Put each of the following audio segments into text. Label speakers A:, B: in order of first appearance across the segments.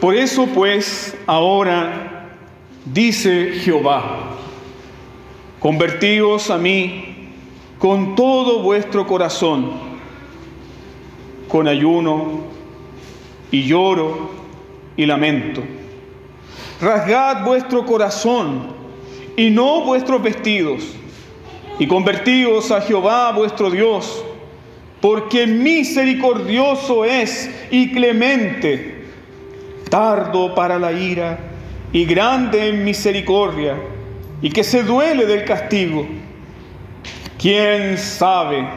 A: Por eso pues ahora dice Jehová, convertíos a mí con todo vuestro corazón, con ayuno y lloro y lamento. Rasgad vuestro corazón y no vuestros vestidos, y convertíos a Jehová vuestro Dios, porque misericordioso es y clemente, tardo para la ira y grande en misericordia, y que se duele del castigo. ¿Quién sabe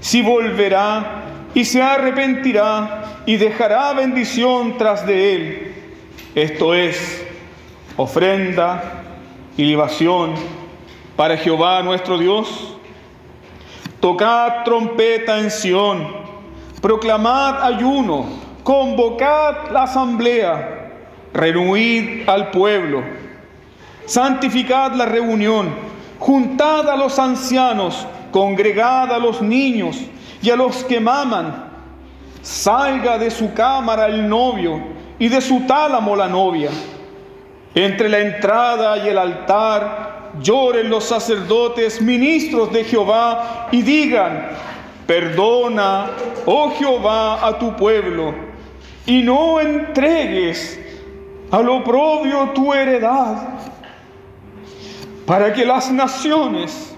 A: si volverá y se arrepentirá y dejará bendición tras de él? Esto es ofrenda y libación para Jehová nuestro Dios. Tocad trompeta en Sión, proclamad ayuno, convocad la asamblea, reunid al pueblo, santificad la reunión, juntad a los ancianos, congregad a los niños y a los que maman. Salga de su cámara el novio y de su tálamo la novia. Entre la entrada y el altar lloren los sacerdotes, ministros de Jehová, y digan, perdona, oh Jehová, a tu pueblo, y no entregues al oprobio tu heredad, para que las naciones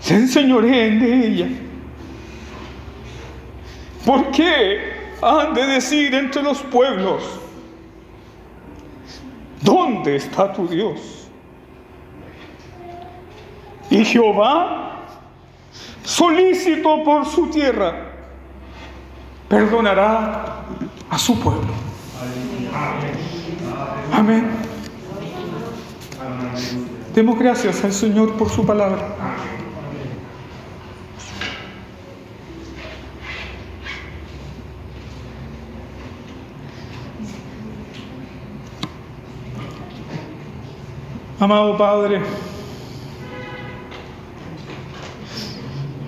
A: se enseñoreen de ella. ¿Por qué han de decir entre los pueblos, ¿dónde está tu Dios? Y Jehová, solícito por su tierra, perdonará a su pueblo. Amén. Demos gracias al Señor por su palabra. Amado Padre,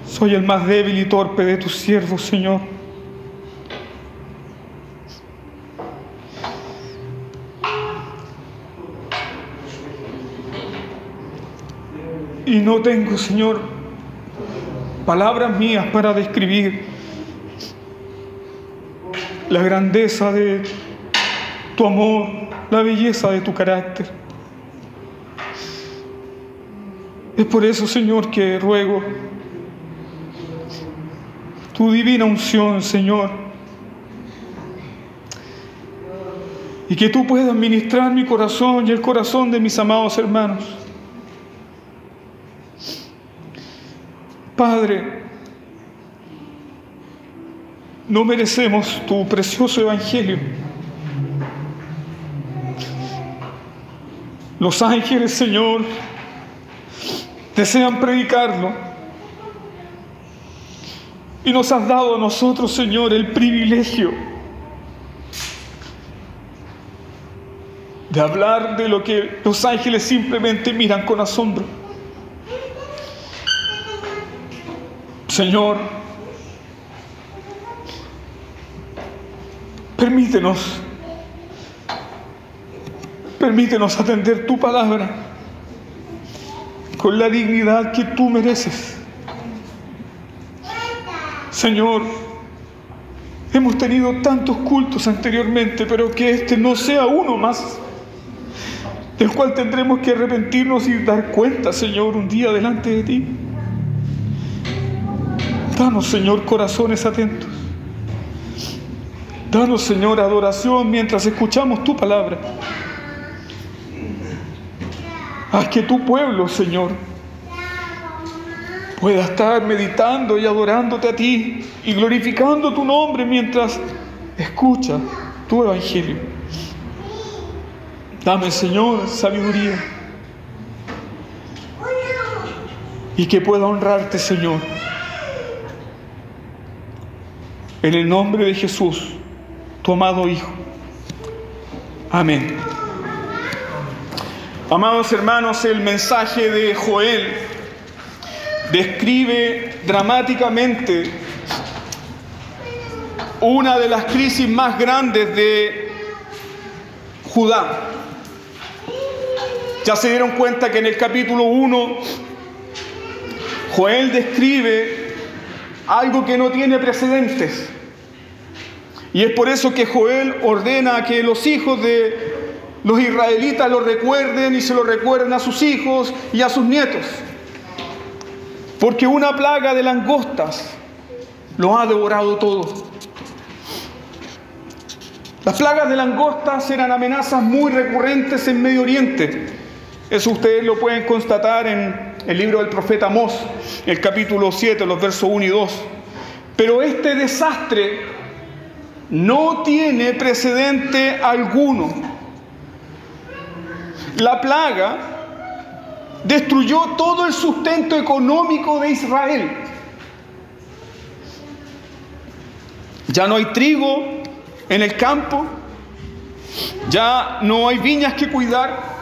A: soy el más débil y torpe de tus siervos, Señor. Y no tengo, Señor, palabras mías para describir la grandeza de tu amor, la belleza de tu carácter. Es por eso, Señor, que ruego tu divina unción, Señor. Y que tú puedas ministrar mi corazón y el corazón de mis amados hermanos. Padre, no merecemos tu precioso evangelio. Los ángeles, Señor, desean predicarlo. Y nos has dado a nosotros, Señor, el privilegio de hablar de lo que los ángeles simplemente miran con asombro. Señor, permítenos, permítenos atender tu palabra con la dignidad que tú mereces. Señor, hemos tenido tantos cultos anteriormente, pero que este no sea uno más, del cual tendremos que arrepentirnos y dar cuenta, Señor, un día delante de ti. Danos, Señor, corazones atentos. Danos, Señor, adoración mientras escuchamos tu palabra. Haz que tu pueblo, Señor, pueda estar meditando y adorándote a ti y glorificando tu nombre mientras escucha tu evangelio. Dame, Señor, sabiduría y que pueda honrarte, Señor. En el nombre de Jesús, tu amado Hijo. Amén. Amados hermanos, el mensaje de Joel describe dramáticamente una de las crisis más grandes de Judá. Ya se dieron cuenta que en el capítulo 1 Joel describe algo que no tiene precedentes. Y es por eso que Joel ordena que los hijos de los israelitas lo recuerden y se lo recuerden a sus hijos y a sus nietos. Porque una plaga de langostas lo ha devorado todo. Las plagas de langostas eran amenazas muy recurrentes en Medio Oriente. Eso ustedes lo pueden constatar en el libro del profeta Amós, el capítulo 7, los versos 1 y 2. Pero este desastre no tiene precedente alguno. La plaga destruyó todo el sustento económico de Israel. Ya no hay trigo en el campo, ya no hay viñas que cuidar,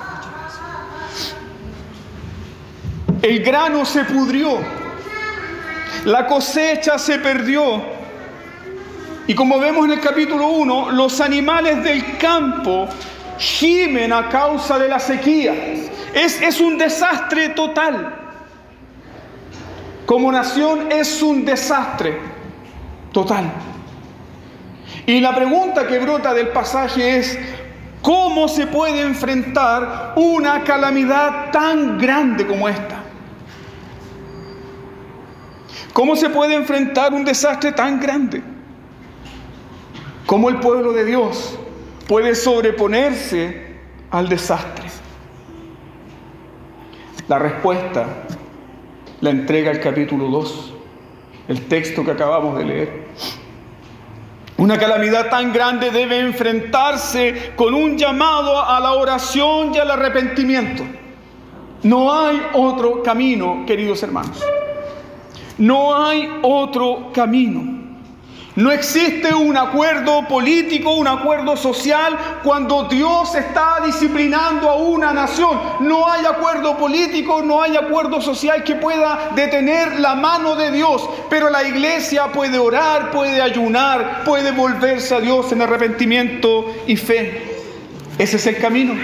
A: El grano se pudrió. La cosecha se perdió. Y como vemos en el capítulo 1, los animales del campo gimen a causa de la sequía. Es, es un desastre total. Como nación es un desastre total. Y la pregunta que brota del pasaje es, ¿cómo se puede enfrentar una calamidad tan grande como esta? ¿Cómo se puede enfrentar un desastre tan grande? ¿Cómo el pueblo de Dios puede sobreponerse al desastre? La respuesta la entrega el capítulo 2, el texto que acabamos de leer. Una calamidad tan grande debe enfrentarse con un llamado a la oración y al arrepentimiento. No hay otro camino, queridos hermanos. No hay otro camino. No existe un acuerdo político, un acuerdo social cuando Dios está disciplinando a una nación. No hay acuerdo político, no hay acuerdo social que pueda detener la mano de Dios. Pero la iglesia puede orar, puede ayunar, puede volverse a Dios en arrepentimiento y fe. Ese es el camino.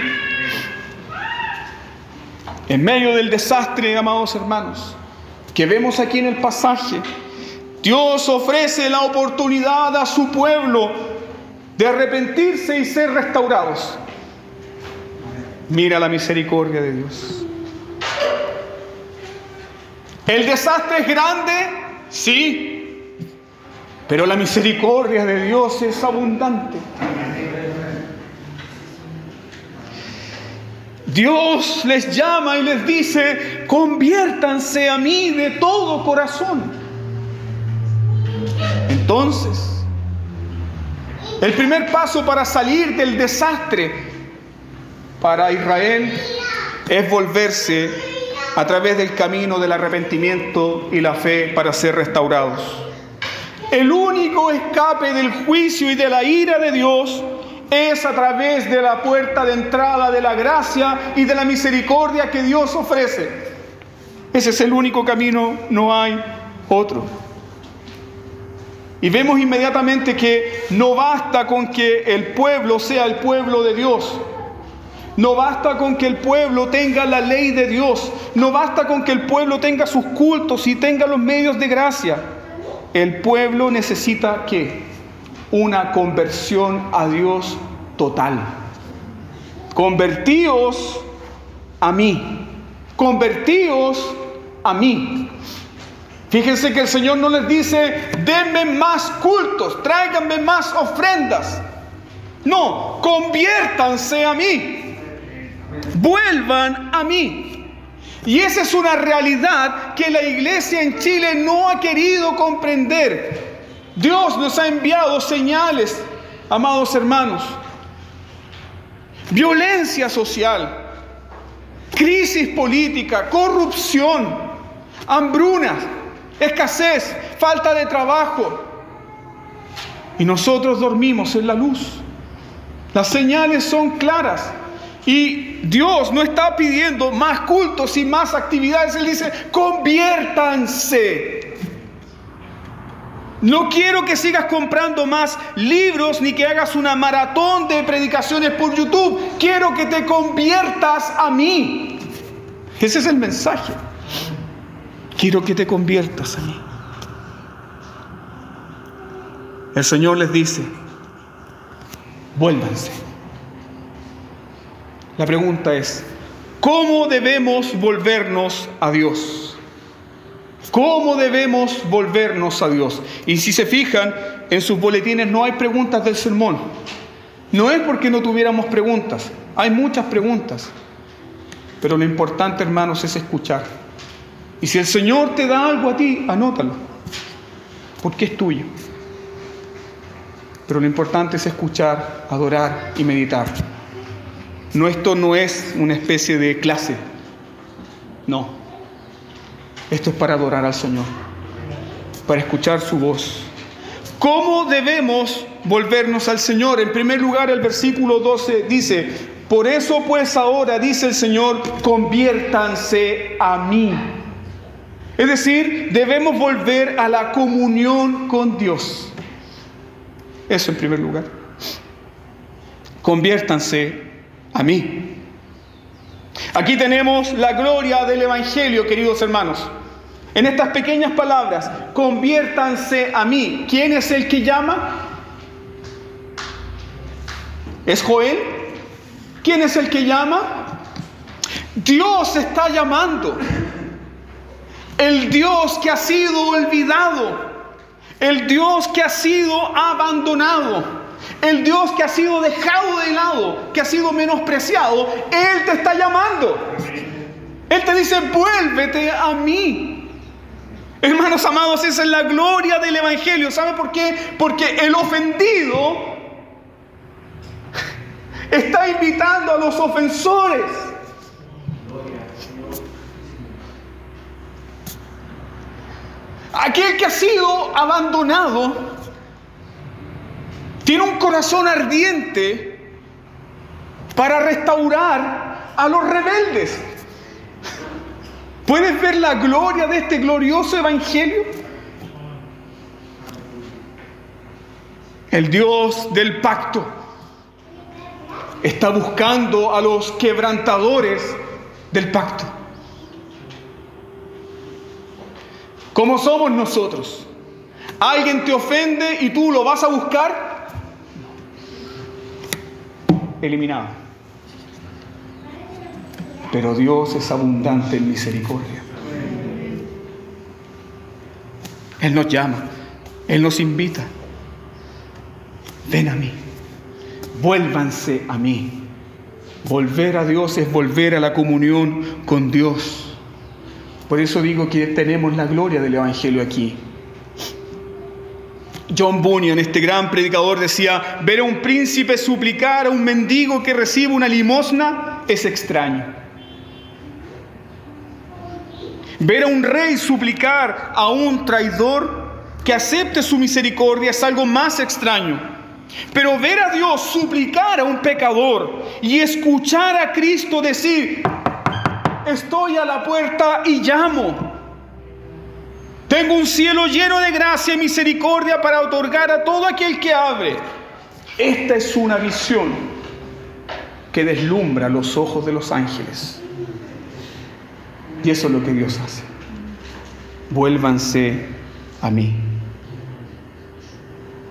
A: En medio del desastre, amados hermanos, que vemos aquí en el pasaje, Dios ofrece la oportunidad a su pueblo de arrepentirse y ser restaurados. Mira la misericordia de Dios. ¿El desastre es grande? Sí. Pero la misericordia de Dios es abundante. Dios les llama y les dice, conviértanse a mí de todo corazón. Entonces, el primer paso para salir del desastre para Israel es volverse a través del camino del arrepentimiento y la fe para ser restaurados. El único escape del juicio y de la ira de Dios es a través de la puerta de entrada de la gracia y de la misericordia que Dios ofrece. Ese es el único camino, no hay otro. Y vemos inmediatamente que no basta con que el pueblo sea el pueblo de Dios. No basta con que el pueblo tenga la ley de Dios. No basta con que el pueblo tenga sus cultos y tenga los medios de gracia. El pueblo necesita qué? Una conversión a Dios total. Convertíos a mí. Convertíos a mí. Fíjense que el Señor no les dice, denme más cultos, tráiganme más ofrendas. No, conviértanse a mí. Vuelvan a mí. Y esa es una realidad que la iglesia en Chile no ha querido comprender. Dios nos ha enviado señales, amados hermanos. Violencia social, crisis política, corrupción, hambruna, escasez, falta de trabajo. Y nosotros dormimos en la luz. Las señales son claras. Y Dios no está pidiendo más cultos y más actividades. Él dice, conviértanse No quiero que sigas comprando más libros ni que hagas una maratón de predicaciones por YouTube. Quiero que te conviertas a mí. Ese es el mensaje. Quiero que te conviertas a mí. El Señor les dice, vuélvanse. La pregunta es, ¿cómo debemos volvernos a Dios? ¿Cómo debemos volvernos a Dios? Y si se fijan, en sus boletines no hay preguntas del sermón. No es porque no tuviéramos preguntas, hay muchas preguntas. Pero lo importante, hermanos, es escuchar. Y si el Señor te da algo a ti, anótalo, porque es tuyo. Pero lo importante es escuchar, adorar y meditar. No, esto no es una especie de clase. No. Esto es para adorar al Señor, para escuchar su voz. ¿Cómo debemos volvernos al Señor? En primer lugar, el versículo 12 dice, por eso pues ahora, dice el Señor, conviértanse a mí. Es decir, debemos volver a la comunión con Dios. Eso en primer lugar. Conviértanse a mí. Aquí tenemos la gloria del Evangelio, queridos hermanos. En estas pequeñas palabras, conviértanse a mí. ¿Quién es el que llama? ¿Es Joel? ¿Quién es el que llama? Dios está llamando. El Dios que ha sido olvidado. El Dios que ha sido abandonado. El Dios que ha sido dejado de lado, que ha sido menospreciado. Él te está llamando. Él te dice, vuélvete a mí. Hermanos amados, esa es la gloria del Evangelio. ¿Sabe por qué? Porque el ofendido está invitando a los ofensores. Aquel que ha sido abandonado tiene un corazón ardiente para restaurar a los rebeldes. ¿Puedes ver la gloria de este glorioso evangelio? El Dios del pacto está buscando a los quebrantadores del pacto. ¿Cómo somos nosotros? ¿Alguien te ofende y tú lo vas a buscar? Eliminado. Pero Dios es abundante en misericordia. Él nos llama, Él nos invita. Ven a mí, vuélvanse a mí. Volver a Dios es volver a la comunión con Dios. Por eso digo que tenemos la gloria del Evangelio aquí. John Bunyan, este gran predicador, decía, ver a un príncipe suplicar a un mendigo que recibe una limosna es extraño. Ver a un rey suplicar a un traidor que acepte su misericordia es algo más extraño. Pero ver a Dios suplicar a un pecador y escuchar a Cristo decir, estoy a la puerta y llamo. Tengo un cielo lleno de gracia y misericordia para otorgar a todo aquel que abre. Esta es una visión que deslumbra los ojos de los ángeles. Y eso es lo que Dios hace. Vuélvanse a mí.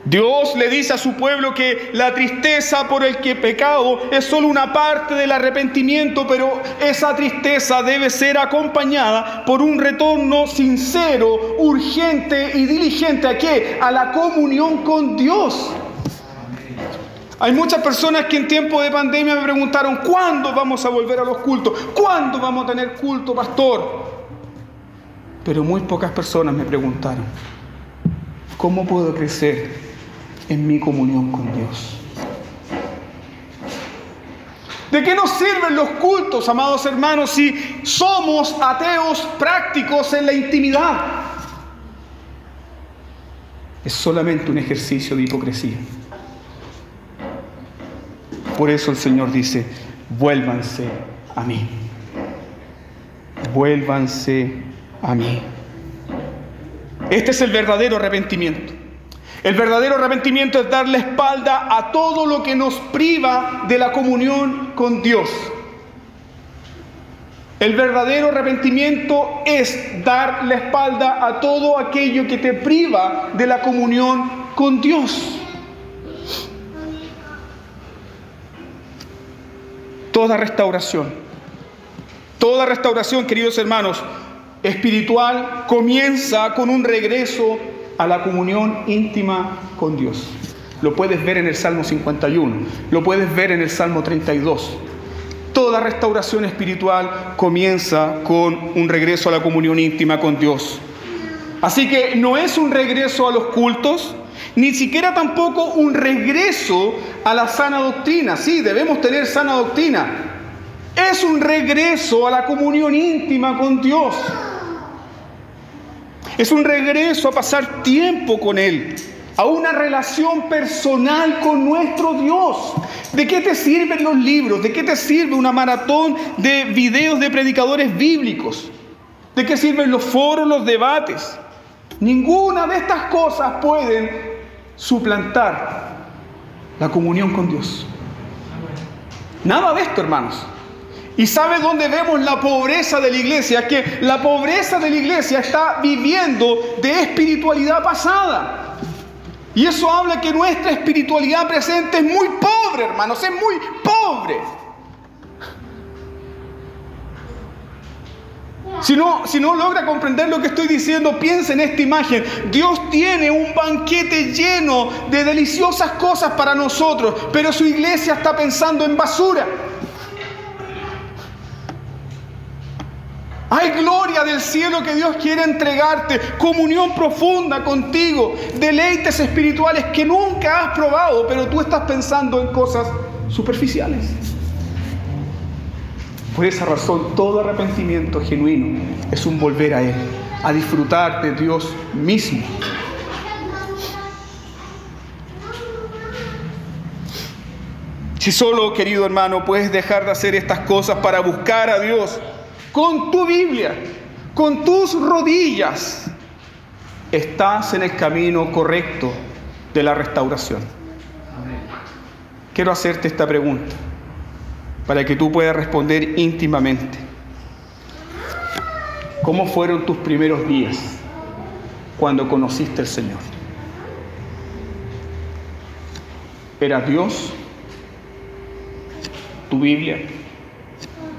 A: Dios le dice a su pueblo que la tristeza por el que pecado es solo una parte del arrepentimiento, pero esa tristeza debe ser acompañada por un retorno sincero, urgente y diligente a qué? A la comunión con Dios. Hay muchas personas que en tiempo de pandemia me preguntaron, ¿cuándo vamos a volver a los cultos? ¿Cuándo vamos a tener culto, pastor? Pero muy pocas personas me preguntaron, ¿cómo puedo crecer en mi comunión con Dios? ¿De qué nos sirven los cultos, amados hermanos, si somos ateos prácticos en la intimidad? Es solamente un ejercicio de hipocresía. Por eso el Señor dice, vuélvanse a mí. Vuélvanse a mí. Este es el verdadero arrepentimiento. El verdadero arrepentimiento es dar la espalda a todo lo que nos priva de la comunión con Dios. El verdadero arrepentimiento es dar la espalda a todo aquello que te priva de la comunión con Dios. Toda restauración, toda restauración, queridos hermanos, espiritual comienza con un regreso a la comunión íntima con Dios. Lo puedes ver en el Salmo 51, lo puedes ver en el Salmo 32. Toda restauración espiritual comienza con un regreso a la comunión íntima con Dios. Así que no es un regreso a los cultos, ni siquiera tampoco un regreso a la sana doctrina. Sí, debemos tener sana doctrina. Es un regreso a la comunión íntima con Dios. Es un regreso a pasar tiempo con Él, a una relación personal con nuestro Dios. ¿De qué te sirven los libros? ¿De qué te sirve una maratón de videos de predicadores bíblicos? ¿De qué sirven los foros, los debates? Ninguna de estas cosas pueden suplantar la comunión con Dios. Nada de esto, hermanos. ¿Y sabe dónde vemos la pobreza de la iglesia? Que la pobreza de la iglesia está viviendo de espiritualidad pasada. Y eso habla que nuestra espiritualidad presente es muy pobre, hermanos, es muy pobre. Si no, si no logra comprender lo que estoy diciendo, piensa en esta imagen. Dios tiene un banquete lleno de deliciosas cosas para nosotros, pero su iglesia está pensando en basura. Hay gloria del cielo que Dios quiere entregarte, comunión profunda contigo, deleites espirituales que nunca has probado, pero tú estás pensando en cosas superficiales. Por esa razón, todo arrepentimiento genuino es un volver a Él, a disfrutar de Dios mismo. Si solo, querido hermano, puedes dejar de hacer estas cosas para buscar a Dios, con tu Biblia, con tus rodillas, estás en el camino correcto de la restauración. Quiero hacerte esta pregunta para que tú puedas responder íntimamente. ¿Cómo fueron tus primeros días cuando conociste al Señor? ¿Era Dios, tu Biblia,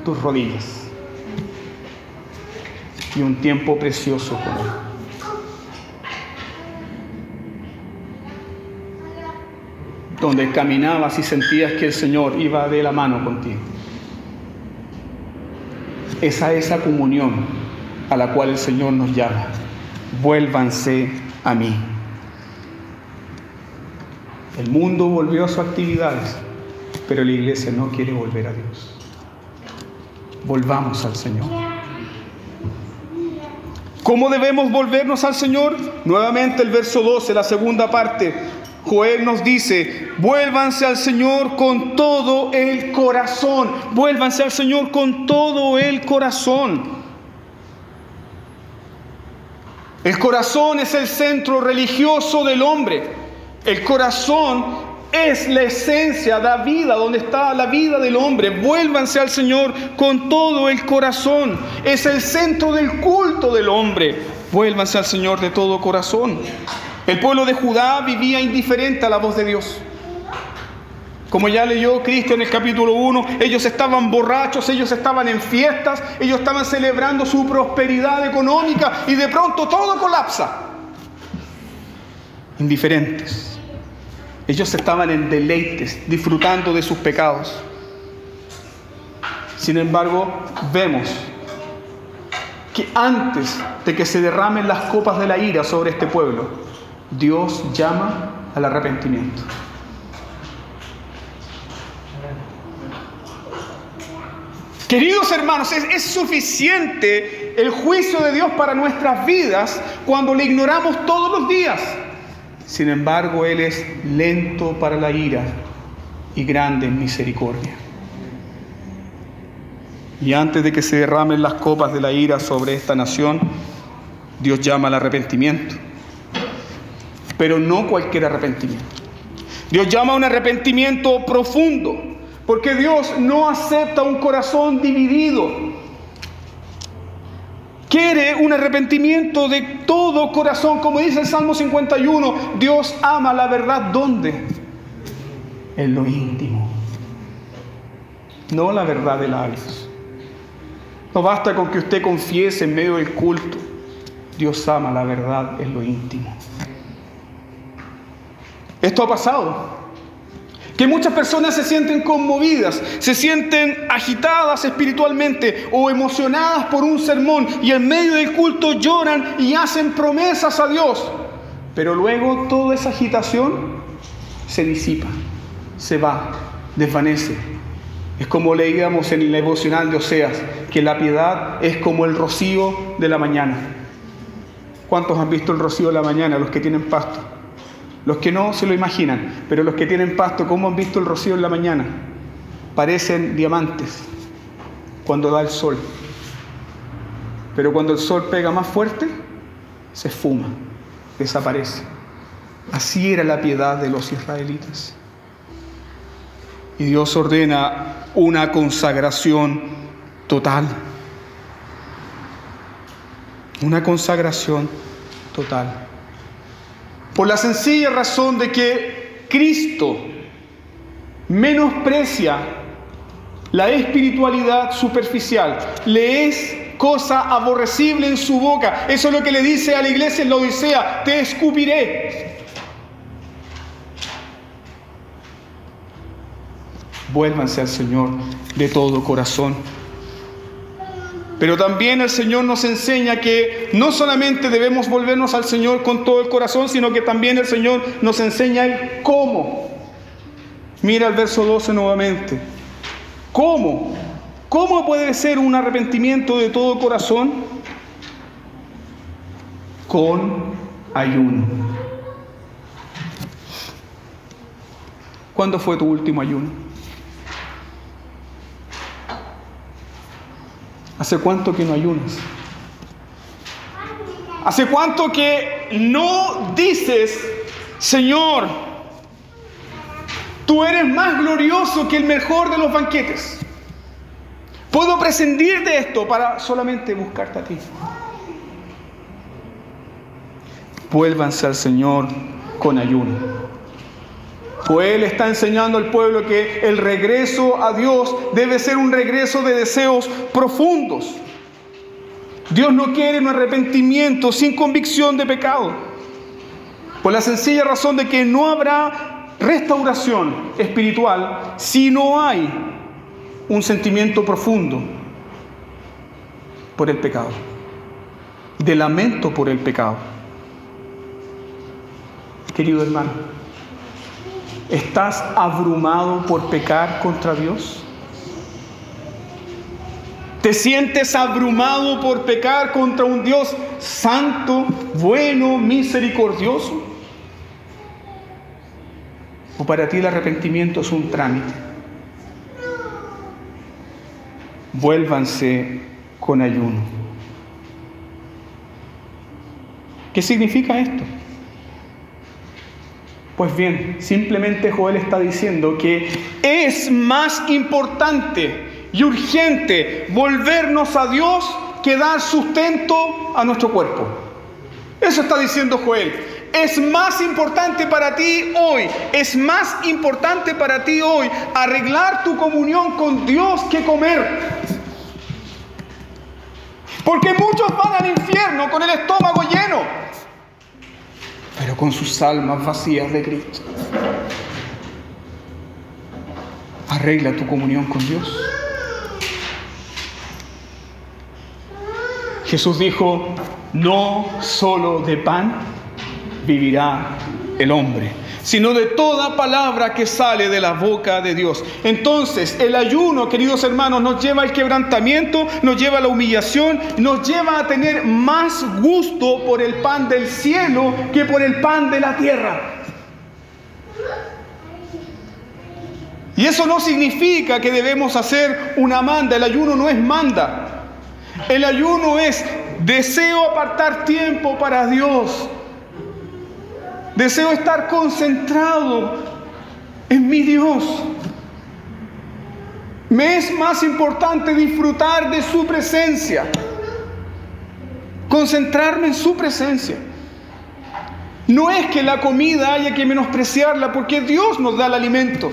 A: tus rodillas? y un tiempo precioso con Él. Donde caminabas y sentías que el Señor iba de la mano contigo. Esa es esa comunión a la cual el Señor nos llama. Vuélvanse a mí. El mundo volvió a sus actividades, pero la iglesia no quiere volver a Dios. Volvamos al Señor. ¿Cómo debemos volvernos al Señor? Nuevamente el verso 12, la segunda parte. Joel nos dice, vuélvanse al Señor con todo el corazón. Vuélvanse al Señor con todo el corazón. El corazón es el centro religioso del hombre. El corazón es la esencia, la vida, donde está la vida del hombre. Vuélvanse al Señor con todo el corazón. Es el centro del culto del hombre. Vuélvanse al Señor de todo corazón. El pueblo de Judá vivía indiferente a la voz de Dios. Como ya leyó Cristo en el capítulo 1, ellos estaban borrachos, ellos estaban en fiestas, ellos estaban celebrando su prosperidad económica y de pronto todo colapsa. Indiferentes. Ellos estaban en deleites, disfrutando de sus pecados. Sin embargo, vemos que antes de que se derramen las copas de la ira sobre este pueblo, Dios llama al arrepentimiento. Queridos hermanos, es, suficiente el juicio de Dios para nuestras vidas cuando le ignoramos todos los días. Sin embargo, Él es lento para la ira y grande en misericordia. Y antes de que se derramen las copas de la ira sobre esta nación, Dios llama al arrepentimiento. Pero no cualquier arrepentimiento. Dios llama a un arrepentimiento profundo, porque Dios no acepta un corazón dividido. Quiere un arrepentimiento de todo corazón, como dice el Salmo 51, Dios ama la verdad ¿dónde? En lo íntimo, no la verdad de labios. No basta con que usted confiese en medio del culto. Dios ama la verdad en lo íntimo. Esto ha pasado. Que muchas personas se sienten conmovidas, se sienten agitadas espiritualmente o emocionadas por un sermón y en medio del culto lloran y hacen promesas a Dios. Pero luego toda esa agitación se disipa, se va, desvanece. Es como leíamos en el devocional de Oseas, que la piedad es como el rocío de la mañana. ¿Cuántos han visto el rocío de la mañana? Los que tienen pasto. Los que no se lo imaginan, pero los que tienen pasto, ¿cómo han visto el rocío en la mañana? Parecen diamantes cuando da el sol. Pero cuando el sol pega más fuerte, se esfuma, desaparece. Así era la piedad de los israelitas. Y Dios ordena una consagración total. Una consagración total. Por la sencilla razón de que Cristo menosprecia la espiritualidad superficial, le es cosa aborrecible en su boca. Eso es lo que le dice a la iglesia en la Odisea, te escupiré. Vuélvanse al Señor de todo corazón. Pero también el Señor nos enseña que no solamente debemos volvernos al Señor con todo el corazón, sino que también el Señor nos enseña el cómo. Mira el verso 12 nuevamente. ¿Cómo? ¿Cómo puede ser un arrepentimiento de todo corazón? Con ayuno. ¿Cuándo fue tu último ayuno? ¿Hace cuánto que no ayunas? ¿Hace cuánto que no dices, Señor, tú eres más glorioso que el mejor de los banquetes? Puedo prescindir de esto para solamente buscarte a ti. Vuélvanse al Señor con ayuno. Pues Él está enseñando al pueblo que el regreso a Dios debe ser un regreso de deseos profundos. Dios no quiere un arrepentimiento sin convicción de pecado. Por la sencilla razón de que no habrá restauración espiritual si no hay un sentimiento profundo por el pecado, de lamento por el pecado. Querido hermano, ¿Estás abrumado por pecar contra Dios? ¿Te sientes abrumado por pecar contra un Dios santo, bueno, misericordioso? ¿O para ti el arrepentimiento es un trámite? Vuélvanse con ayuno. ¿Qué significa esto? Pues bien, simplemente Joel está diciendo que es más importante y urgente volvernos a Dios que dar sustento a nuestro cuerpo. Eso está diciendo Joel. Es más importante para ti hoy, es más importante para ti hoy arreglar tu comunión con Dios que comer. Porque muchos van al infierno con el estómago lleno con sus almas vacías de Cristo. Arregla tu comunión con Dios. Jesús dijo, no solo de pan vivirá el hombre, sino de toda palabra que sale de la boca de Dios. Entonces, el ayuno, queridos hermanos, nos lleva al quebrantamiento, nos lleva a la humillación, nos lleva a tener más gusto por el pan del cielo que por el pan de la tierra. Y eso no significa que debemos hacer una manda, el ayuno no es manda. El ayuno es deseo apartar tiempo para Dios Deseo estar concentrado en mi Dios. Me es más importante disfrutar de su presencia, concentrarme en su presencia. No es que la comida haya que menospreciarla porque Dios nos da el alimento.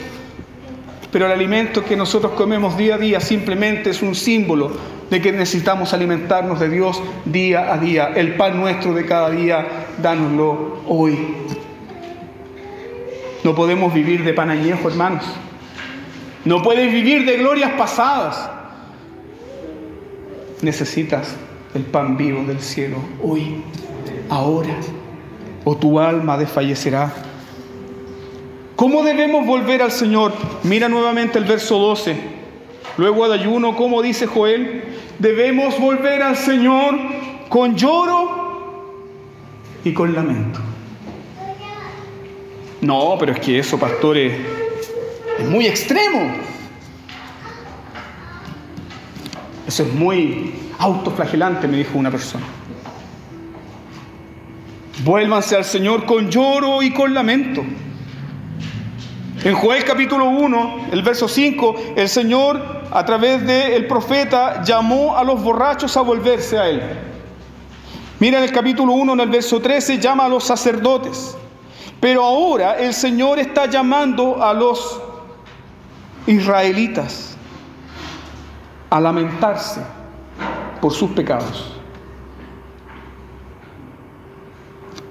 A: Pero el alimento que nosotros comemos día a día simplemente es un símbolo de que necesitamos alimentarnos de Dios día a día. El pan nuestro de cada día, dánoslo hoy. No podemos vivir de pan añejo, hermanos. No puedes vivir de glorias pasadas. Necesitas el pan vivo del cielo hoy, ahora, o tu alma desfallecerá. ¿Cómo debemos volver al Señor? Mira nuevamente el verso 12. Luego de ayuno, ¿cómo dice Joel? Debemos volver al Señor con lloro y con lamento. No, pero es que eso, pastores, es muy extremo. Eso es muy autoflagelante, me dijo una persona. Vuélvanse al Señor con lloro y con lamento. En Joel capítulo 1, el verso 5, el Señor a través del profeta llamó a los borrachos a volverse a Él. Mira en el capítulo 1, en el verso 13, llama a los sacerdotes. Pero ahora el Señor está llamando a los israelitas a lamentarse por sus pecados.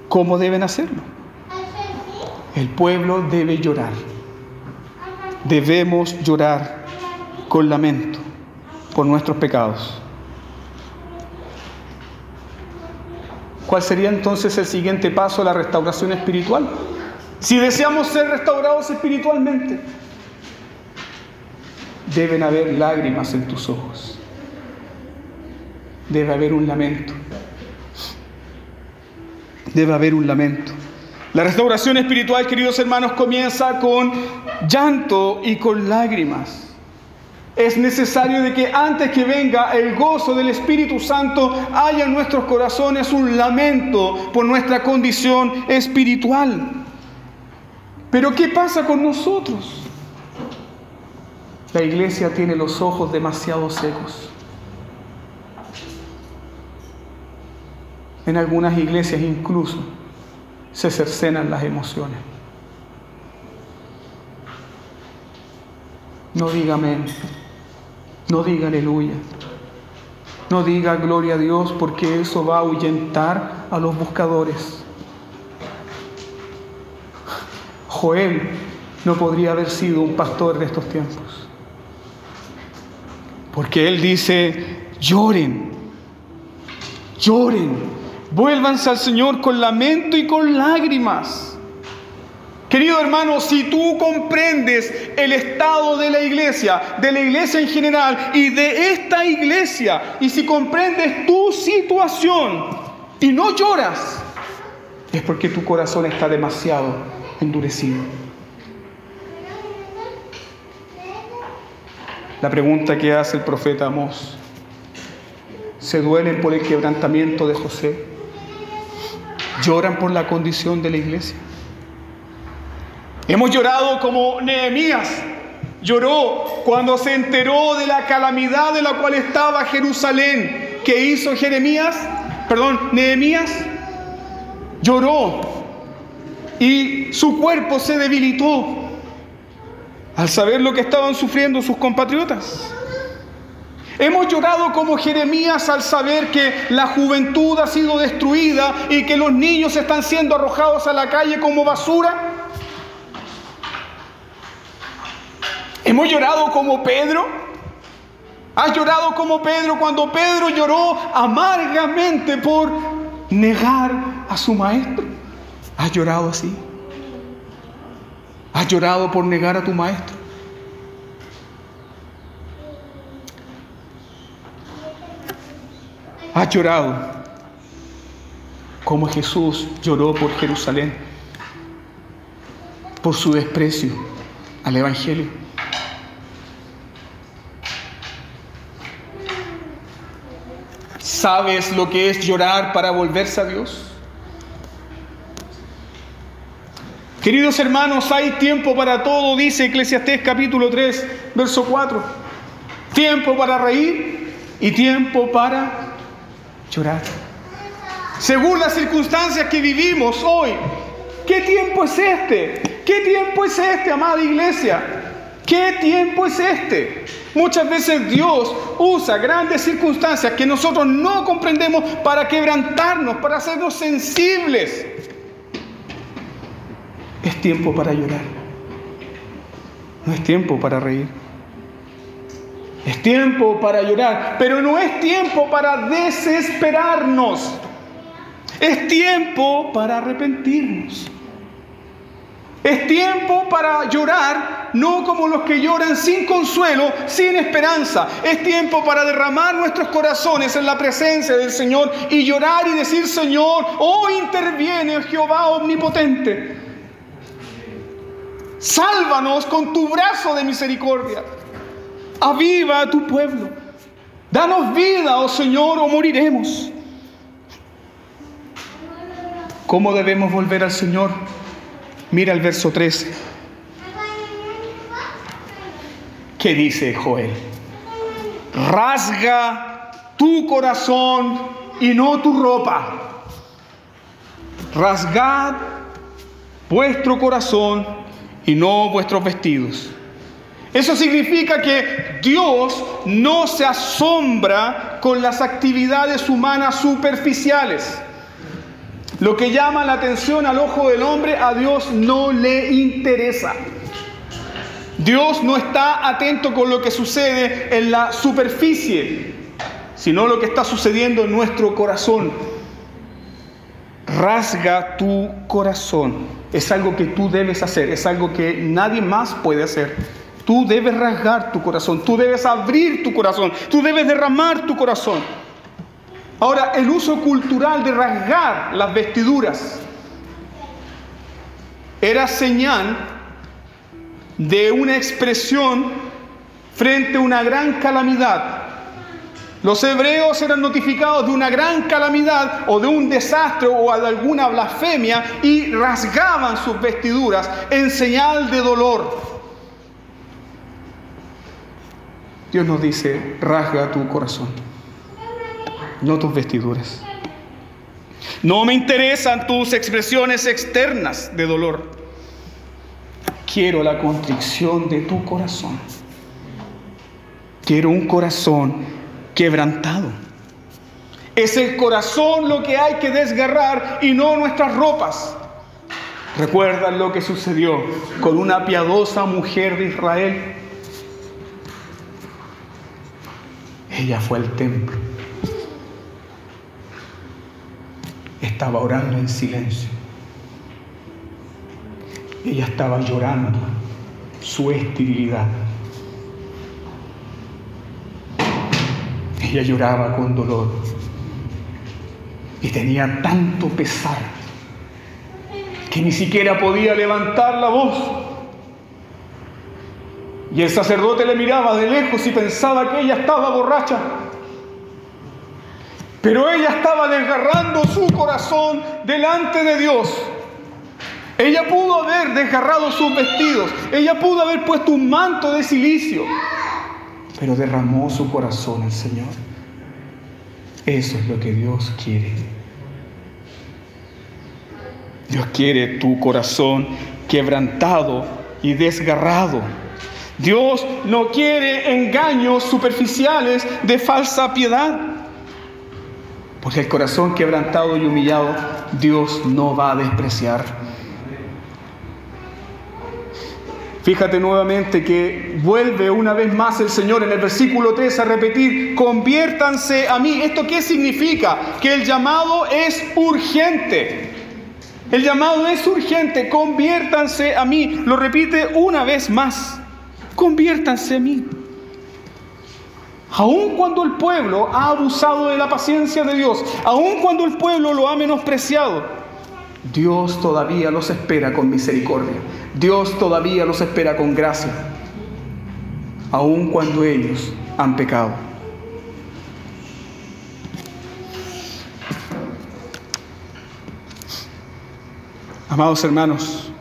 A: ¿Cómo deben hacerlo? El pueblo debe llorar debemos llorar con lamento por nuestros pecados. ¿Cuál sería entonces el siguiente paso a la restauración espiritual? Si deseamos ser restaurados espiritualmente, deben haber lágrimas en tus ojos. Debe haber un lamento. Debe haber un lamento. La restauración espiritual, queridos hermanos, comienza con llanto y con lágrimas. Es necesario de que antes que venga el gozo del Espíritu Santo haya en nuestros corazones un lamento por nuestra condición espiritual. Pero ¿qué pasa con nosotros? La iglesia tiene los ojos demasiado secos. En algunas iglesias incluso se cercenan las emociones. No diga amén, no diga aleluya, no diga gloria a Dios porque eso va a ahuyentar a los buscadores. Joel no podría haber sido un pastor de estos tiempos. Porque él dice, lloren, lloren, Vuélvanse al Señor con lamento y con lágrimas. Querido hermano, si tú comprendes el estado de la iglesia, de la iglesia en general y de esta iglesia, y si comprendes tu situación y no lloras, es porque tu corazón está demasiado endurecido. La pregunta que hace el profeta Amós, ¿se duelen por el quebrantamiento de José? lloran por la condición de la iglesia. Hemos llorado como Nehemías lloró cuando se enteró de la calamidad de la cual estaba Jerusalén. ¿Qué hizo Jeremías? Perdón, Nehemías lloró y su cuerpo se debilitó al saber lo que estaban sufriendo sus compatriotas. Hemos llorado como Jeremías al saber que la juventud ha sido destruida y que los niños están siendo arrojados a la calle como basura. Hemos llorado como Pedro. ¿Has llorado como Pedro cuando Pedro lloró amargamente por negar a su maestro? ¿Has llorado así? ¿Has llorado por negar a tu maestro? ¿Has llorado como Jesús lloró por Jerusalén, por su desprecio al Evangelio? ¿Sabes lo que es llorar para volverse a Dios? Queridos hermanos, hay tiempo para todo, dice Eclesiastés capítulo 3, verso 4. Tiempo para reír y tiempo para llorar. Según las circunstancias que vivimos hoy, ¿qué tiempo es este? ¿Qué tiempo es este, amada iglesia? ¿Qué tiempo es este? Muchas veces Dios usa grandes circunstancias que nosotros no comprendemos para quebrantarnos, para hacernos sensibles. Es tiempo para llorar. No es tiempo para reír. Es tiempo para llorar, pero no es tiempo para desesperarnos. Es tiempo para arrepentirnos. Es tiempo para llorar, no como los que lloran sin consuelo, sin esperanza. Es tiempo para derramar nuestros corazones en la presencia del Señor y llorar y decir, Señor, oh interviene Jehová omnipotente. Sálvanos con tu brazo de misericordia. Aviva a tu pueblo. Danos vida, oh Señor, o moriremos. ¿Cómo debemos volver al Señor? Mira el verso 13. ¿Qué dice Joel? Rasga tu corazón y no tu ropa. Rasgad vuestro corazón y no vuestros vestidos. Eso significa que Dios no se asombra con las actividades humanas superficiales. Lo que llama la atención al ojo del hombre a Dios no le interesa. Dios no está atento con lo que sucede en la superficie, sino lo que está sucediendo en nuestro corazón. Rasga tu corazón. Es algo que tú debes hacer, es algo que nadie más puede hacer. Tú debes rasgar tu corazón, tú debes abrir tu corazón, tú debes derramar tu corazón. Ahora, el uso cultural de rasgar las vestiduras era señal de una expresión frente a una gran calamidad. Los hebreos eran notificados de una gran calamidad o de un desastre o de alguna blasfemia y rasgaban sus vestiduras en señal de dolor. Dios nos dice, rasga tu corazón no tus vestiduras. No me interesan tus expresiones externas de dolor. Quiero la contrición de tu corazón. Quiero un corazón quebrantado. Es el corazón lo que hay que desgarrar y no nuestras ropas. ¿Recuerdan lo que sucedió con una piadosa mujer de Israel? Ella fue al templo estaba orando en silencio. Ella estaba llorando su esterilidad. Ella lloraba con dolor y tenía tanto pesar que ni siquiera podía levantar la voz. Y el sacerdote le miraba de lejos y pensaba que ella estaba borracha. Pero ella estaba desgarrando su corazón delante de Dios. Ella pudo haber desgarrado sus vestidos, ella pudo haber puesto un manto de silicio, pero derramó su corazón al Señor. Eso es lo que Dios quiere. Dios quiere tu corazón quebrantado y desgarrado. Dios no quiere engaños superficiales de falsa piedad. Porque el corazón quebrantado y humillado Dios no va a despreciar. Fíjate nuevamente que vuelve una vez más el Señor en el versículo 3 a repetir, conviértanse a mí. ¿Esto qué significa? Que el llamado es urgente. El llamado es urgente, conviértanse a mí. Lo repite una vez más, conviértanse a mí. Aun cuando el pueblo ha abusado de la paciencia de Dios, aun cuando el pueblo lo ha menospreciado, Dios todavía los espera con misericordia. Dios todavía los espera con gracia, aun cuando ellos han pecado. Amados hermanos,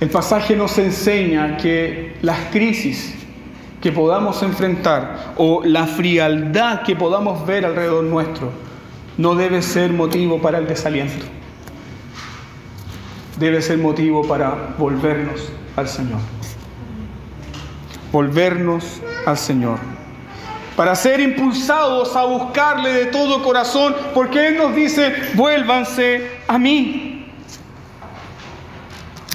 A: El pasaje nos enseña que las crisis que podamos enfrentar o la frialdad que podamos ver alrededor nuestro no debe ser motivo para el desaliento. Debe ser motivo para volvernos al Señor. Volvernos al Señor. Para ser impulsados a buscarle de todo corazón, porque Él nos dice, vuélvanse a mí.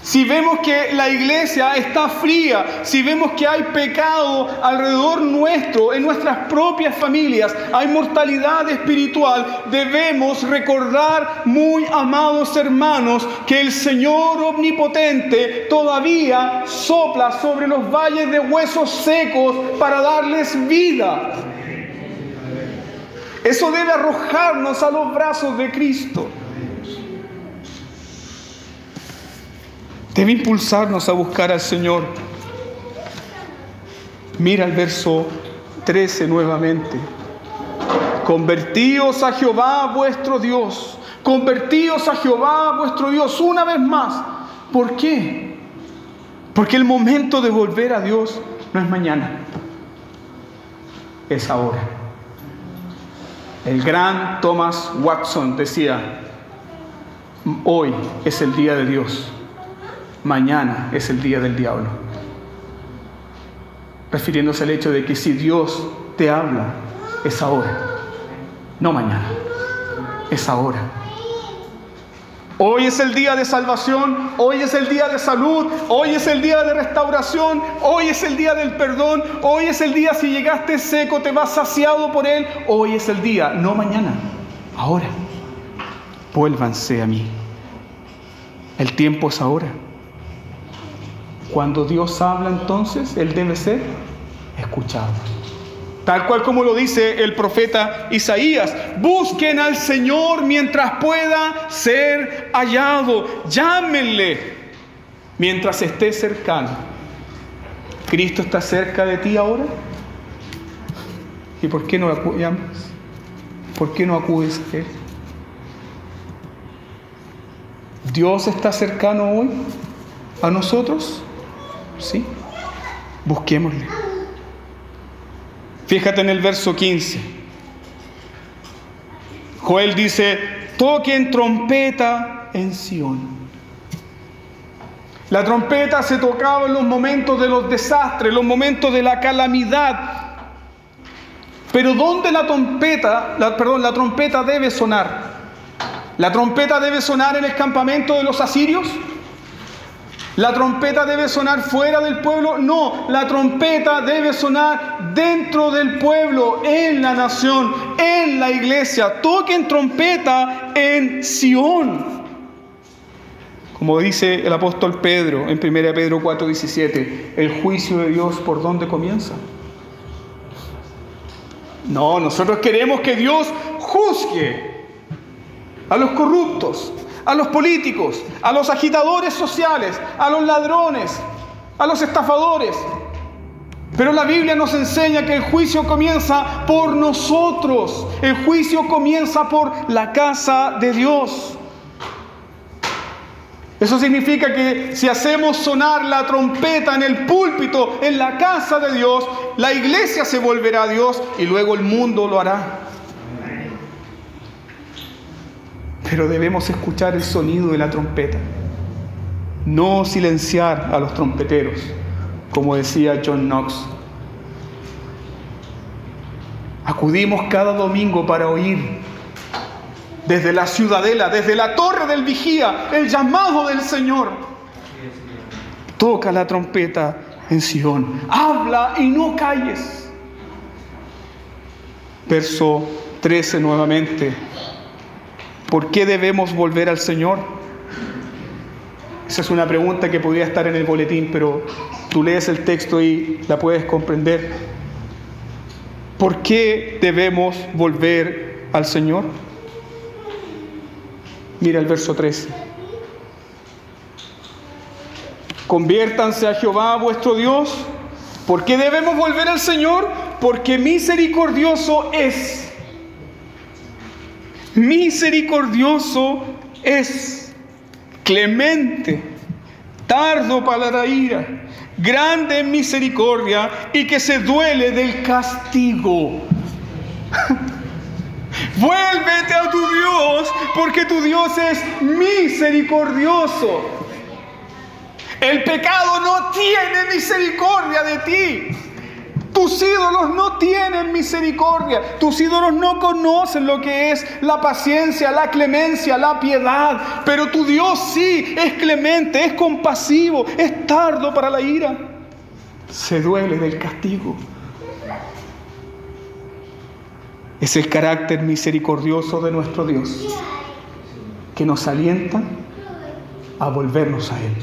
A: Si vemos que la iglesia está fría, si vemos que hay pecado alrededor nuestro, en nuestras propias familias, hay mortalidad espiritual, debemos recordar, muy amados hermanos, que el Señor omnipotente todavía sopla sobre los valles de huesos secos para darles vida. Eso debe arrojarnos a los brazos de Cristo. Debe impulsarnos a buscar al Señor. Mira el verso 13 nuevamente. Convertíos a Jehová vuestro Dios. Convertíos a Jehová vuestro Dios una vez más. ¿Por qué? Porque el momento de volver a Dios no es mañana, es ahora. El gran Thomas Watson decía, hoy es el día de Dios mañana es el día del diablo. Refiriéndose al hecho de que si Dios te habla, es ahora, no mañana, es ahora. Hoy es el día de salvación, hoy es el día de salud, hoy es el día de restauración, hoy es el día del perdón, hoy es el día si llegaste seco, te vas saciado por él, hoy es el día, no mañana, ahora. Vuélvanse a mí. El tiempo es ahora. Cuando Dios habla entonces, Él debe ser escuchado. Tal cual como lo dice el profeta Isaías, busquen al Señor mientras pueda ser hallado, llámenle mientras esté cercano. ¿Cristo está cerca de ti ahora? ¿Y por qué no llamas? ¿Por qué no acudes a Él? ¿Dios está cercano hoy a nosotros? ¿Sí? Busquémosle. Fíjate en el verso 15. Joel dice, toquen trompeta en Sión. La trompeta se tocaba en los momentos de los desastres, los momentos de la calamidad. Pero ¿dónde la trompeta, perdón, la trompeta debe sonar? ¿La trompeta debe sonar en el campamento de los asirios? ¿La trompeta debe sonar fuera del pueblo? No, la trompeta debe sonar dentro del pueblo, en la nación, en la iglesia. Toquen trompeta en Sión. Como dice el apóstol Pedro en 1 Pedro 4:17, el juicio de Dios por dónde comienza. No, nosotros queremos que Dios juzgue a los corruptos, a los políticos, a los agitadores sociales, a los ladrones, a los estafadores. Pero la Biblia nos enseña que el juicio comienza por nosotros. El juicio comienza por la casa de Dios. Eso significa que si hacemos sonar la trompeta en el púlpito, en la casa de Dios, la iglesia se volverá a Dios y luego el mundo lo hará. Pero debemos escuchar el sonido de la trompeta, no silenciar a los trompeteros, como decía John Knox. Acudimos cada domingo para oír desde la ciudadela, desde la torre del vigía, el llamado del Señor. Toca la trompeta en Sion, habla y no calles. Verso 13 nuevamente. ¿Por qué debemos volver al Señor? Esa es una pregunta que podría estar en el boletín, pero tú lees el texto y la puedes comprender. ¿Por qué debemos volver al Señor? Mira el verso 13. Conviértanse a Jehová vuestro Dios. ¿Por qué debemos volver al Señor? Porque misericordioso es misericordioso es, clemente tardo para la ira, grande en misericordia y que se duele del castigo. Vuélvete a tu Dios porque tu Dios es misericordioso. El pecado no tiene misericordia de ti. Tus ídolos no tienen misericordia. Tus ídolos no conocen lo que es la paciencia, la clemencia, la piedad. Pero tu Dios sí es clemente, es compasivo, es tardo para la ira. Se duele del castigo. Es el carácter misericordioso de nuestro Dios que nos alienta a volvernos a Él.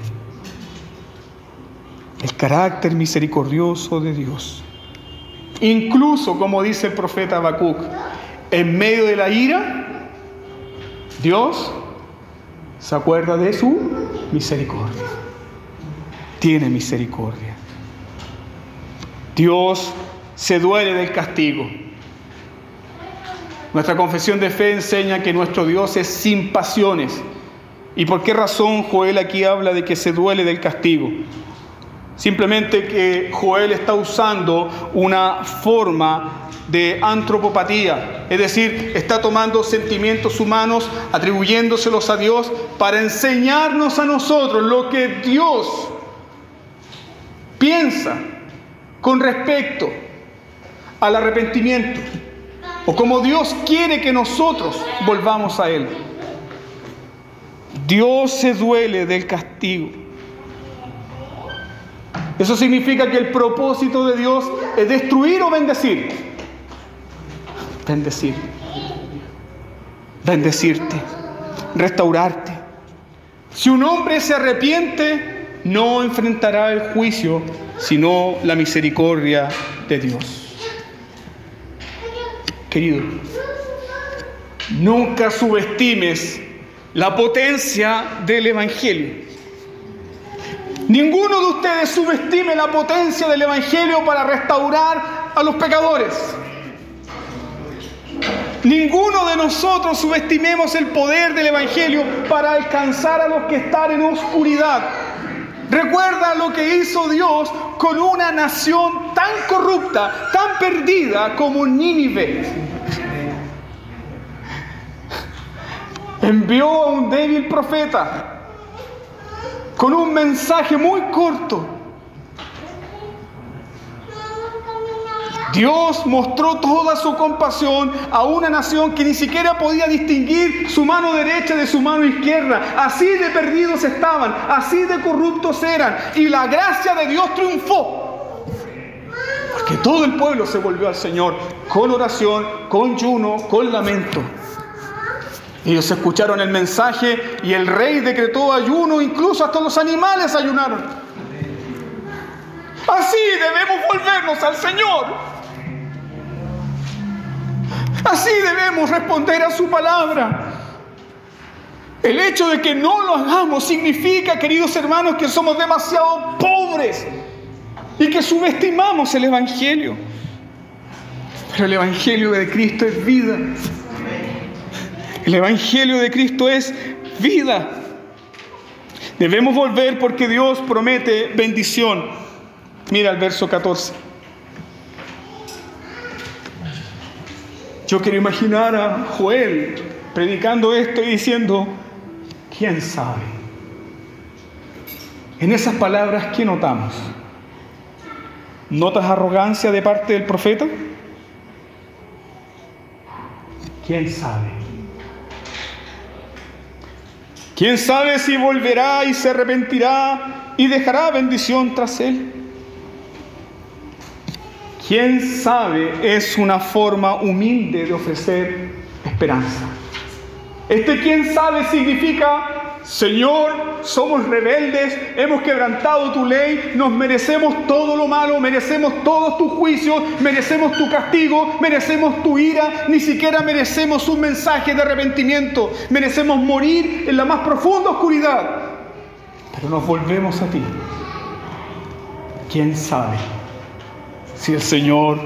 A: El carácter misericordioso de Dios. Incluso, como dice el profeta Habacuc, en medio de la ira, Dios se acuerda de su misericordia. Tiene misericordia. Dios se duele del castigo. Nuestra confesión de fe enseña que nuestro Dios es sin pasiones. ¿Y por qué razón Joel aquí habla de que se duele del castigo? Simplemente que Joel está usando una forma de antropopatía, es decir, está tomando sentimientos humanos, atribuyéndoselos a Dios para enseñarnos a nosotros lo que Dios piensa con respecto al arrepentimiento o como Dios quiere que nosotros volvamos a Él. Dios se duele del castigo. Eso significa que el propósito de Dios es destruir o bendecir. Bendecir. Bendecirte. Restaurarte. Si un hombre se arrepiente, no enfrentará el juicio, sino la misericordia de Dios. Querido, nunca subestimes la potencia del Evangelio. Ninguno de ustedes subestime la potencia del Evangelio para restaurar a los pecadores. Ninguno de nosotros subestimemos el poder del Evangelio para alcanzar a los que están en oscuridad. Recuerda lo que hizo Dios con una nación tan corrupta, tan perdida como Nínive. Envió a un débil profeta con un mensaje muy corto. Dios mostró toda su compasión a una nación que ni siquiera podía distinguir su mano derecha de su mano izquierda. Así de perdidos estaban, así de corruptos eran. Y la gracia de Dios triunfó. Porque todo el pueblo se volvió al Señor con oración, con yuno, con lamento. Ellos escucharon el mensaje y el rey decretó ayuno, incluso hasta los animales ayunaron. Así debemos volvernos al Señor. Así debemos responder a su palabra. El hecho de que no lo hagamos significa, queridos hermanos, que somos demasiado pobres y que subestimamos el Evangelio. Pero el Evangelio de Cristo es vida. El Evangelio de Cristo es vida. Debemos volver porque Dios promete bendición. Mira el verso 14. Yo quiero imaginar a Joel predicando esto y diciendo, ¿quién sabe? En esas palabras, ¿qué notamos? ¿Notas arrogancia de parte del profeta? ¿Quién sabe? ¿Quién sabe si volverá y se arrepentirá y dejará bendición tras él? ¿Quién sabe es una forma humilde de ofrecer esperanza? Este quién sabe significa Señor, somos rebeldes, hemos quebrantado tu ley, nos merecemos todo lo malo, merecemos todos tus juicios, merecemos tu castigo, merecemos tu ira, ni siquiera merecemos un mensaje de arrepentimiento, merecemos morir en la más profunda oscuridad. Pero nos volvemos a ti. ¿Quién sabe si el Señor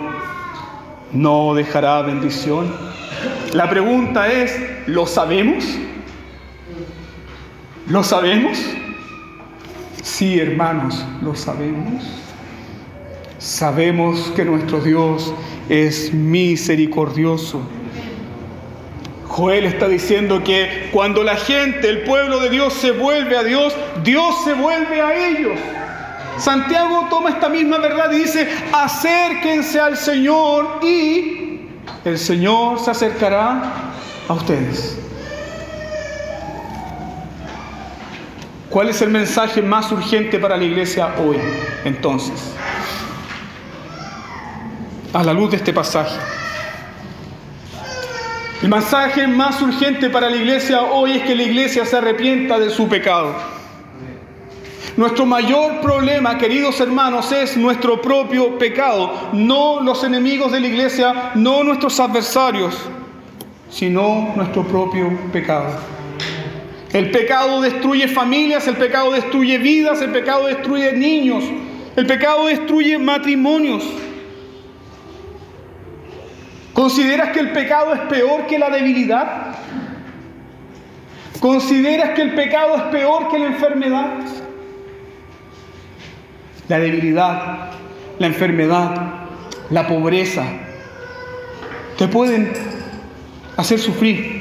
A: no dejará bendición? La pregunta es, ¿lo sabemos? ¿Lo sabemos? Sí, hermanos, lo sabemos. Sabemos que nuestro Dios es misericordioso. Joel está diciendo que cuando la gente, el pueblo de Dios se vuelve a Dios, Dios se vuelve a ellos. Santiago toma esta misma verdad y dice, acérquense al Señor y el Señor se acercará a ustedes. ¿Cuál es el mensaje más urgente para la iglesia hoy, entonces? A la luz de este pasaje. El mensaje más urgente para la iglesia hoy es que la iglesia se arrepienta de su pecado. Nuestro mayor problema, queridos hermanos, es nuestro propio pecado, no los enemigos de la iglesia, no nuestros adversarios, sino nuestro propio pecado. El pecado destruye familias, el pecado destruye vidas, el pecado destruye niños, el pecado destruye matrimonios. ¿Consideras que el pecado es peor que la debilidad? ¿Consideras que el pecado es peor que la enfermedad? La debilidad, la enfermedad, la pobreza, te pueden hacer sufrir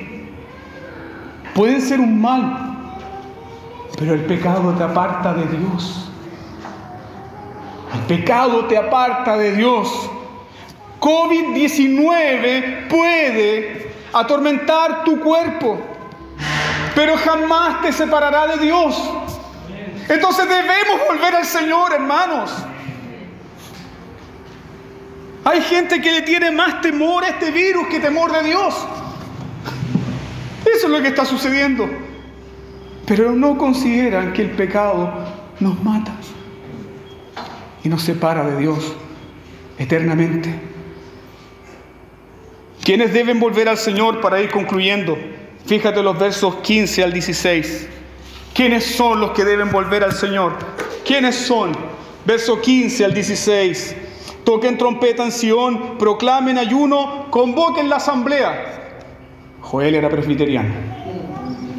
A: pueden ser un mal, pero el pecado te aparta de Dios. El pecado te aparta de Dios. COVID-19 puede atormentar tu cuerpo, pero jamás te separará de Dios. Entonces debemos volver al Señor, hermanos. Hay gente que le tiene más temor a este virus que temor de Dios. Eso es lo que está sucediendo. Pero no consideran que el pecado nos mata y nos separa de Dios eternamente. ¿Quiénes deben volver al Señor para ir concluyendo? Fíjate los versos 15 al 16. ¿Quiénes son los que deben volver al Señor? ¿Quiénes son? Verso 15 al 16. Toquen trompeta en Sion, proclamen ayuno, convoquen la asamblea. Joel era presbiteriano.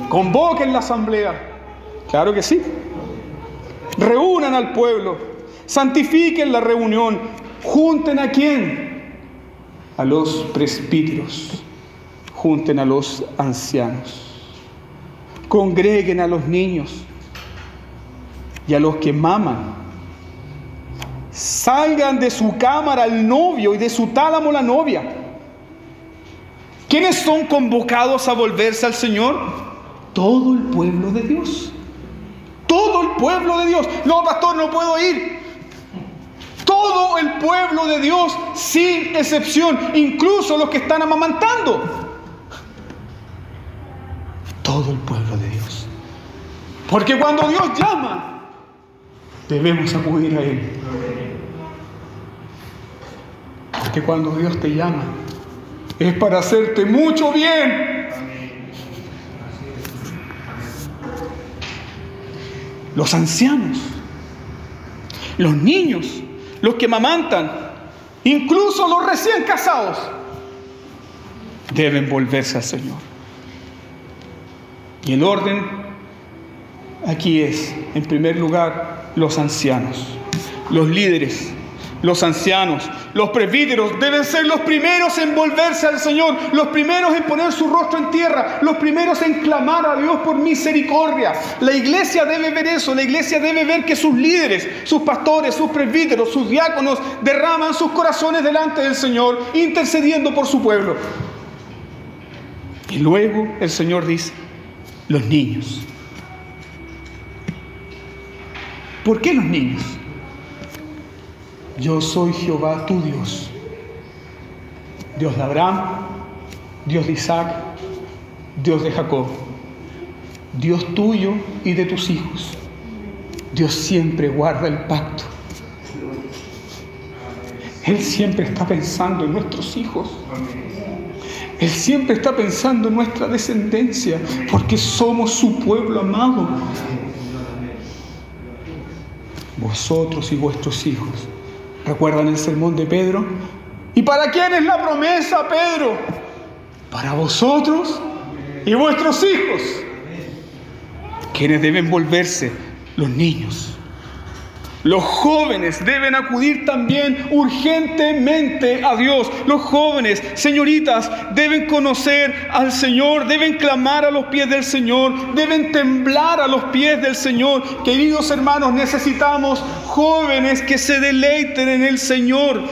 A: Convoquen la asamblea. Claro que sí. Reúnan al pueblo. Santifiquen la reunión. Junten a quién? A los presbíteros. Junten a los ancianos. Congreguen a los niños y a los que maman. Salgan de su cámara el novio y de su tálamo la novia ¿Quiénes son convocados a volverse al Señor? Todo el pueblo de Dios. Todo el pueblo de Dios. No, pastor, no puedo ir. Todo el pueblo de Dios, sin excepción, incluso los que están amamantando. Todo el pueblo de Dios. Porque cuando Dios llama, debemos acudir a Él. Porque cuando Dios te llama, es para hacerte mucho bien. Los ancianos, los niños, los que mamantan, incluso los recién casados, deben volverse al Señor. Y el orden aquí es, en primer lugar, los ancianos, los líderes, los ancianos, los presbíteros deben ser los primeros en volverse al Señor, los primeros en poner su rostro en tierra, los primeros en clamar a Dios por misericordia. La iglesia debe ver eso, la iglesia debe ver que sus líderes, sus pastores, sus presbíteros, sus diáconos derraman sus corazones delante del Señor, intercediendo por su pueblo. Y luego el Señor dice, los niños. ¿Por qué los niños? Yo soy Jehová tu Dios, Dios de Abraham, Dios de Isaac, Dios de Jacob, Dios tuyo y de tus hijos. Dios siempre guarda el pacto. Él siempre está pensando en nuestros hijos. Él siempre está pensando en nuestra descendencia, porque somos su pueblo amado. Vosotros y vuestros hijos ¿Recuerdan el sermón de Pedro? ¿Y para quién es la promesa, Pedro? Para vosotros y vuestros hijos, quienes deben volverse los niños. Los jóvenes deben acudir también urgentemente a Dios. Los jóvenes, señoritas, deben conocer al Señor, deben clamar a los pies del Señor, deben temblar a los pies del Señor. Queridos hermanos, necesitamos jóvenes que se deleiten en el Señor.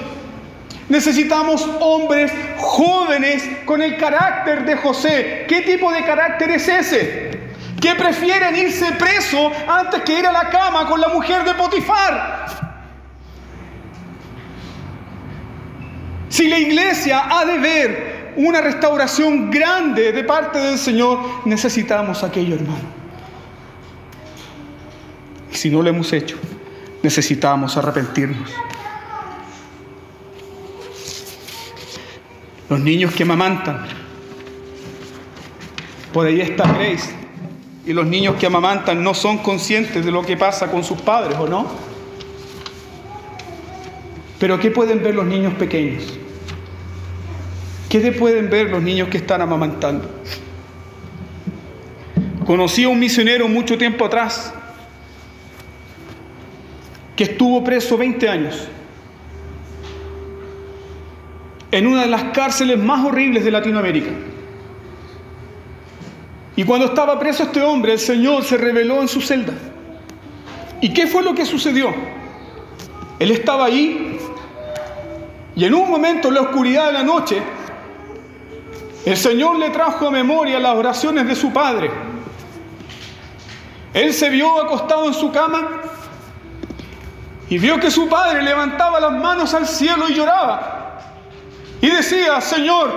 A: Necesitamos hombres jóvenes con el carácter de José. ¿Qué tipo de carácter es ese? Que prefieren irse preso antes que ir a la cama con la mujer de Potifar. Si la iglesia ha de ver una restauración grande de parte del Señor, necesitamos aquello, hermano. Y si no lo hemos hecho, necesitamos arrepentirnos. Los niños que amamantan. Por ahí está Grace y los niños que amamantan no son conscientes de lo que pasa con sus padres, ¿o no? Pero ¿qué pueden ver los niños pequeños? ¿Qué pueden ver los niños que están amamantando? Conocí a un misionero mucho tiempo atrás que estuvo preso 20 años en una de las cárceles más horribles de Latinoamérica. Y cuando estaba preso este hombre, el Señor se reveló en su celda. ¿Y qué fue lo que sucedió? Él estaba ahí y en un momento en la oscuridad de la noche, el Señor le trajo a memoria las oraciones de su padre. Él se vio acostado en su cama y vio que su padre levantaba las manos al cielo y lloraba. Y decía, Señor,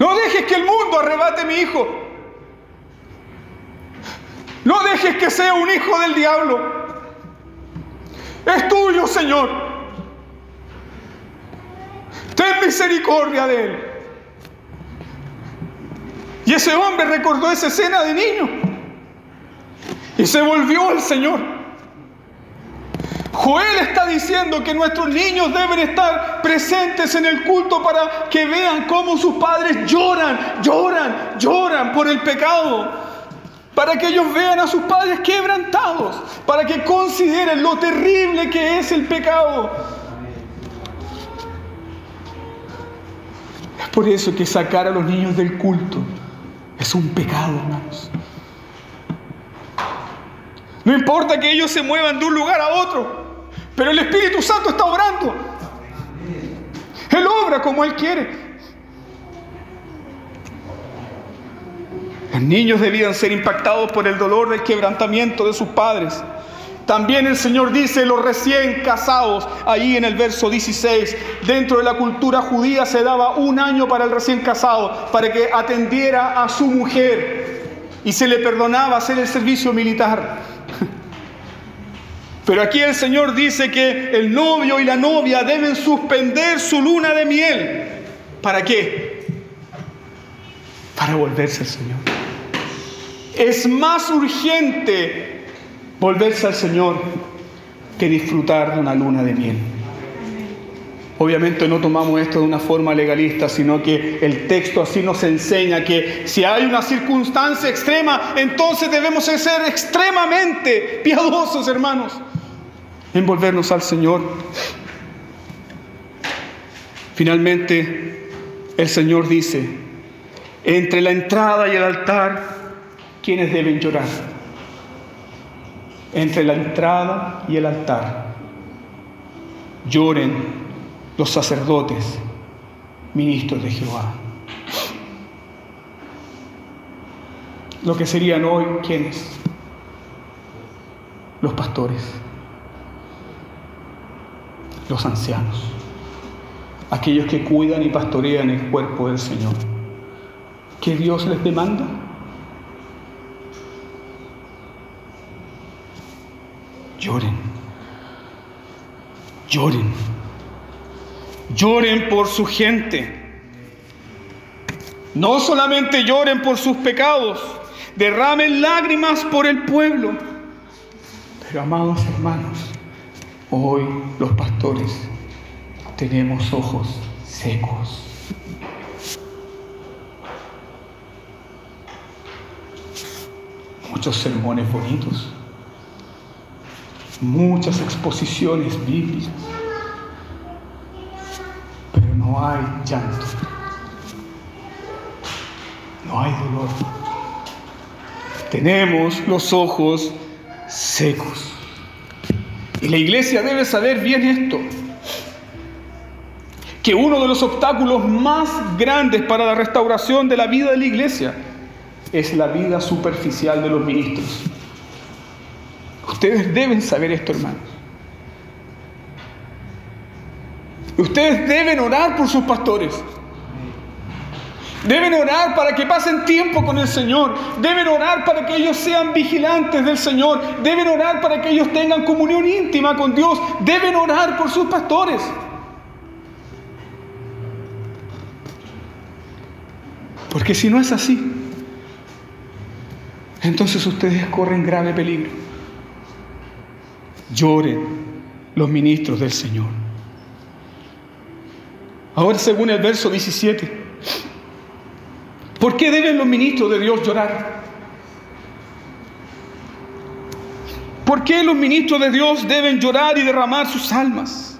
A: no dejes que el mundo arrebate a mi hijo. No dejes que sea un hijo del diablo. Es tuyo, Señor. Ten misericordia de él. Y ese hombre recordó esa escena de niño. Y se volvió al Señor. Joel está diciendo que nuestros niños deben estar presentes en el culto para que vean cómo sus padres lloran, lloran, lloran por el pecado para que ellos vean a sus padres quebrantados, para que consideren lo terrible que es el pecado. Es por eso que sacar a los niños del culto es un pecado, hermanos. No importa que ellos se muevan de un lugar a otro, pero el Espíritu Santo está obrando. Él obra como Él quiere. Los niños debían ser impactados por el dolor del quebrantamiento de sus padres. También el Señor dice, los recién casados, ahí en el verso 16, dentro de la cultura judía se daba un año para el recién casado, para que atendiera a su mujer y se le perdonaba hacer el servicio militar. Pero aquí el Señor dice que el novio y la novia deben suspender su luna de miel. ¿Para qué? Para volverse al Señor. Es más urgente volverse al Señor que disfrutar de una luna de miel. Obviamente no tomamos esto de una forma legalista, sino que el texto así nos enseña que si hay una circunstancia extrema, entonces debemos ser extremadamente piadosos, hermanos, en volvernos al Señor. Finalmente, el Señor dice, entre la entrada y el altar ¿Quiénes deben llorar? Entre la entrada y el altar. Lloren los sacerdotes, ministros de Jehová. Lo que serían hoy, ¿quiénes? Los pastores, los ancianos, aquellos que cuidan y pastorean el cuerpo del Señor. ¿Qué Dios les demanda? Lloren. Lloren. Lloren por su gente. No solamente lloren por sus pecados, derramen lágrimas por el pueblo. Pero amados hermanos, hoy los pastores tenemos ojos secos. Muchos sermones bonitos muchas exposiciones bíblicas, pero no hay llanto, no hay dolor. Tenemos los ojos secos. Y la iglesia debe saber bien esto, que uno de los obstáculos más grandes para la restauración de la vida de la iglesia es la vida superficial de los ministros. Ustedes deben saber esto, hermanos. Ustedes deben orar por sus pastores. Deben orar para que pasen tiempo con el Señor. Deben orar para que ellos sean vigilantes del Señor. Deben orar para que ellos tengan comunión íntima con Dios. Deben orar por sus pastores. Porque si no es así, entonces ustedes corren grave peligro. Lloren los ministros del Señor. Ahora según el verso 17. ¿Por qué deben los ministros de Dios llorar? ¿Por qué los ministros de Dios deben llorar y derramar sus almas?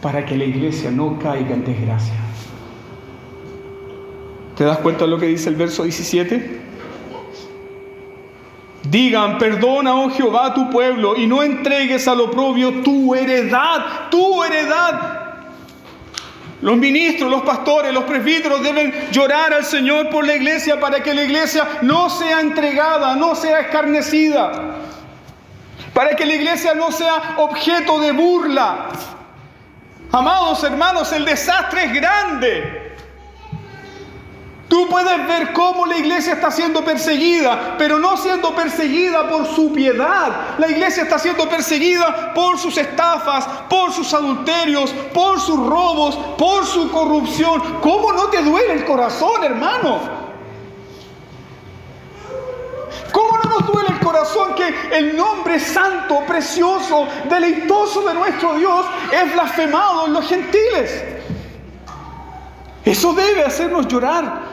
A: Para que la iglesia no caiga en desgracia. ¿Te das cuenta de lo que dice el verso 17? Digan, perdona, oh Jehová, tu pueblo, y no entregues al oprobio tu heredad, tu heredad, los ministros, los pastores, los presbíteros deben llorar al Señor por la iglesia para que la iglesia no sea entregada, no sea escarnecida, para que la iglesia no sea objeto de burla. Amados hermanos, el desastre es grande. Tú puedes ver cómo la iglesia está siendo perseguida, pero no siendo perseguida por su piedad. La iglesia está siendo perseguida por sus estafas, por sus adulterios, por sus robos, por su corrupción. ¿Cómo no te duele el corazón, hermano? ¿Cómo no nos duele el corazón que el nombre santo, precioso, deleitoso de nuestro Dios es blasfemado en los gentiles? Eso debe hacernos llorar.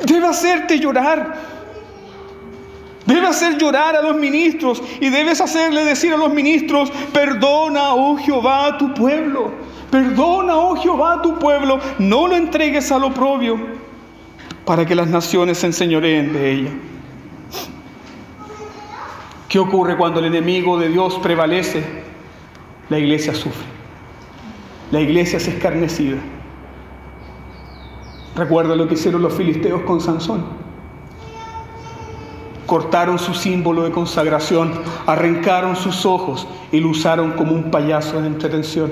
A: Debe hacerte llorar. Debe hacer llorar a los ministros y debes hacerle decir a los ministros, perdona, oh Jehová, a tu pueblo. Perdona, oh Jehová, a tu pueblo. No lo entregues al oprobio para que las naciones se enseñoreen de ella. ¿Qué ocurre cuando el enemigo de Dios prevalece? La iglesia sufre. La iglesia es escarnecida. Recuerda lo que hicieron los filisteos con Sansón. Cortaron su símbolo de consagración, arrancaron sus ojos y lo usaron como un payaso de entretención.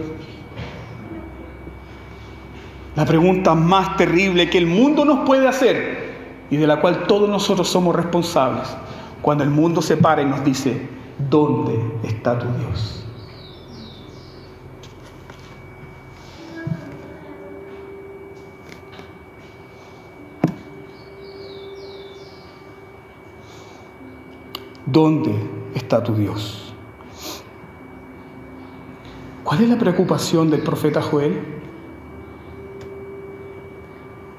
A: La pregunta más terrible que el mundo nos puede hacer y de la cual todos nosotros somos responsables, cuando el mundo se para y nos dice, ¿dónde está tu Dios? ¿Dónde está tu Dios? ¿Cuál es la preocupación del profeta Joel?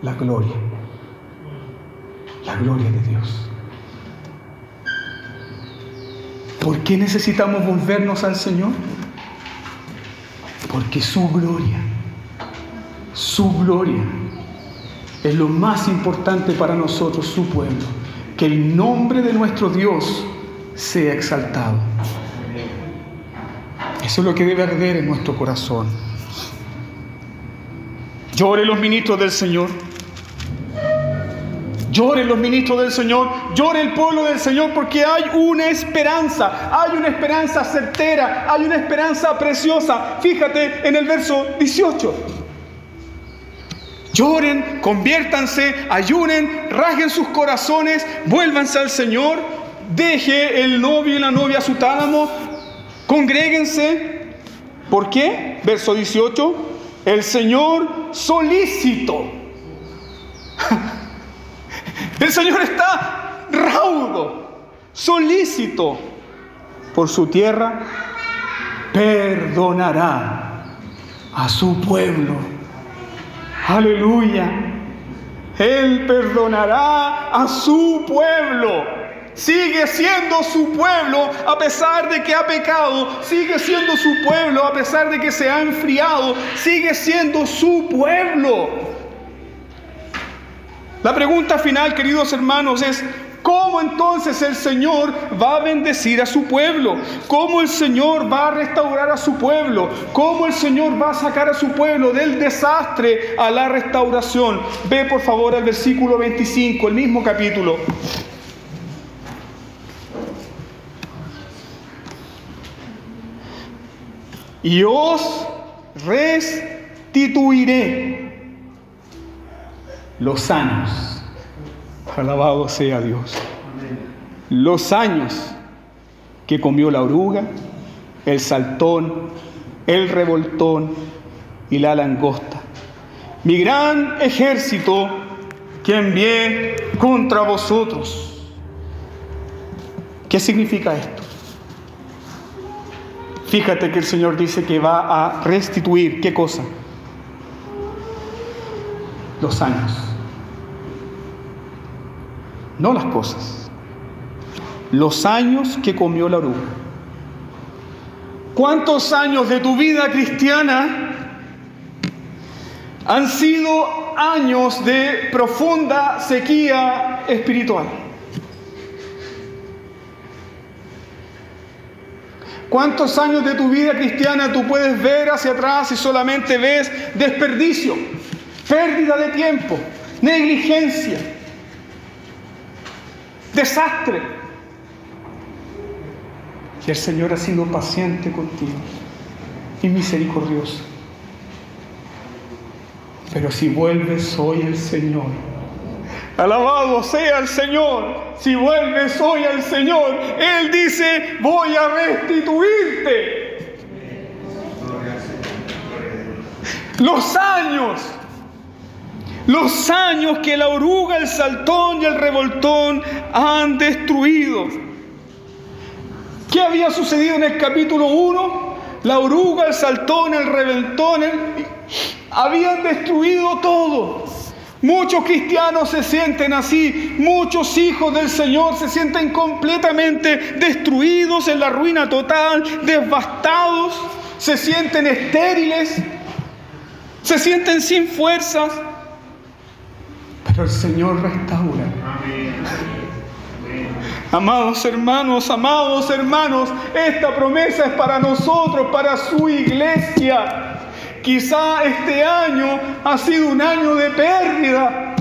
A: La gloria. La gloria de Dios. ¿Por qué necesitamos volvernos al Señor? Porque su gloria, su gloria es lo más importante para nosotros, su pueblo. Que el nombre de nuestro Dios sea exaltado. Eso es lo que debe arder en nuestro corazón. Lloren los ministros del Señor. Lloren los ministros del Señor, llore el pueblo del Señor porque hay una esperanza, hay una esperanza certera, hay una esperanza preciosa. Fíjate en el verso 18. Lloren, conviértanse, ayunen, rasguen sus corazones, vuélvanse al Señor deje el novio y la novia a su tálamo, congréguense. ¿Por qué? Verso 18, el Señor solícito. El Señor está raudo, solícito por su tierra, perdonará a su pueblo. Aleluya. Él perdonará a su pueblo. Sigue siendo su pueblo a pesar de que ha pecado. Sigue siendo su pueblo a pesar de que se ha enfriado. Sigue siendo su pueblo. La pregunta final, queridos hermanos, es, ¿Cómo entonces el Señor va a bendecir a su pueblo? ¿Cómo el Señor va a restaurar a su pueblo? ¿Cómo el Señor va a sacar a su pueblo del desastre a la restauración? Ve por favor al versículo 25, el mismo capítulo. Y os restituiré los años. Alabado sea Dios. Los años que comió la oruga, el saltón, el revoltón y la langosta. Mi gran ejército que envié contra vosotros. ¿Qué significa esto? Fíjate que el Señor dice que va a restituir, ¿qué cosa? Los años. No las cosas. Los años que comió la oruga. ¿Cuántos años de tu vida cristiana han sido años de profunda sequía espiritual? ¿Cuántos años de tu vida cristiana tú puedes ver hacia atrás y solamente ves desperdicio, pérdida de tiempo, negligencia, desastre? Y el Señor ha sido paciente contigo y misericordioso. Pero si vuelves hoy el Señor, Alabado sea el Señor. Si vuelves hoy al Señor, Él dice, voy a restituirte. Los años, los años que la oruga, el saltón y el revoltón han destruido. ¿Qué había sucedido en el capítulo 1? La oruga, el saltón, el revoltón, habían destruido todo. Muchos cristianos se sienten así, muchos hijos del Señor se sienten completamente destruidos en la ruina total, devastados, se sienten estériles, se sienten sin fuerzas, pero el Señor restaura. Amados hermanos, amados hermanos, esta promesa es para nosotros, para su iglesia. Quizá este año ha sido un año de pérdida.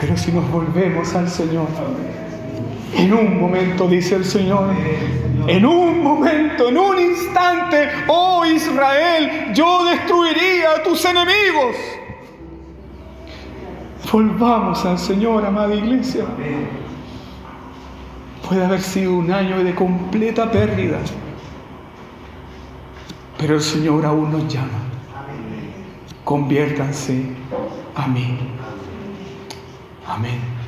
A: Pero si nos volvemos al Señor, en un momento, dice el Señor, en un momento, en un instante, oh Israel, yo destruiría a tus enemigos. Volvamos al Señor, amada iglesia. Puede haber sido un año de completa pérdida. Pero el Señor aún nos llama. Conviértanse a mí. Amén.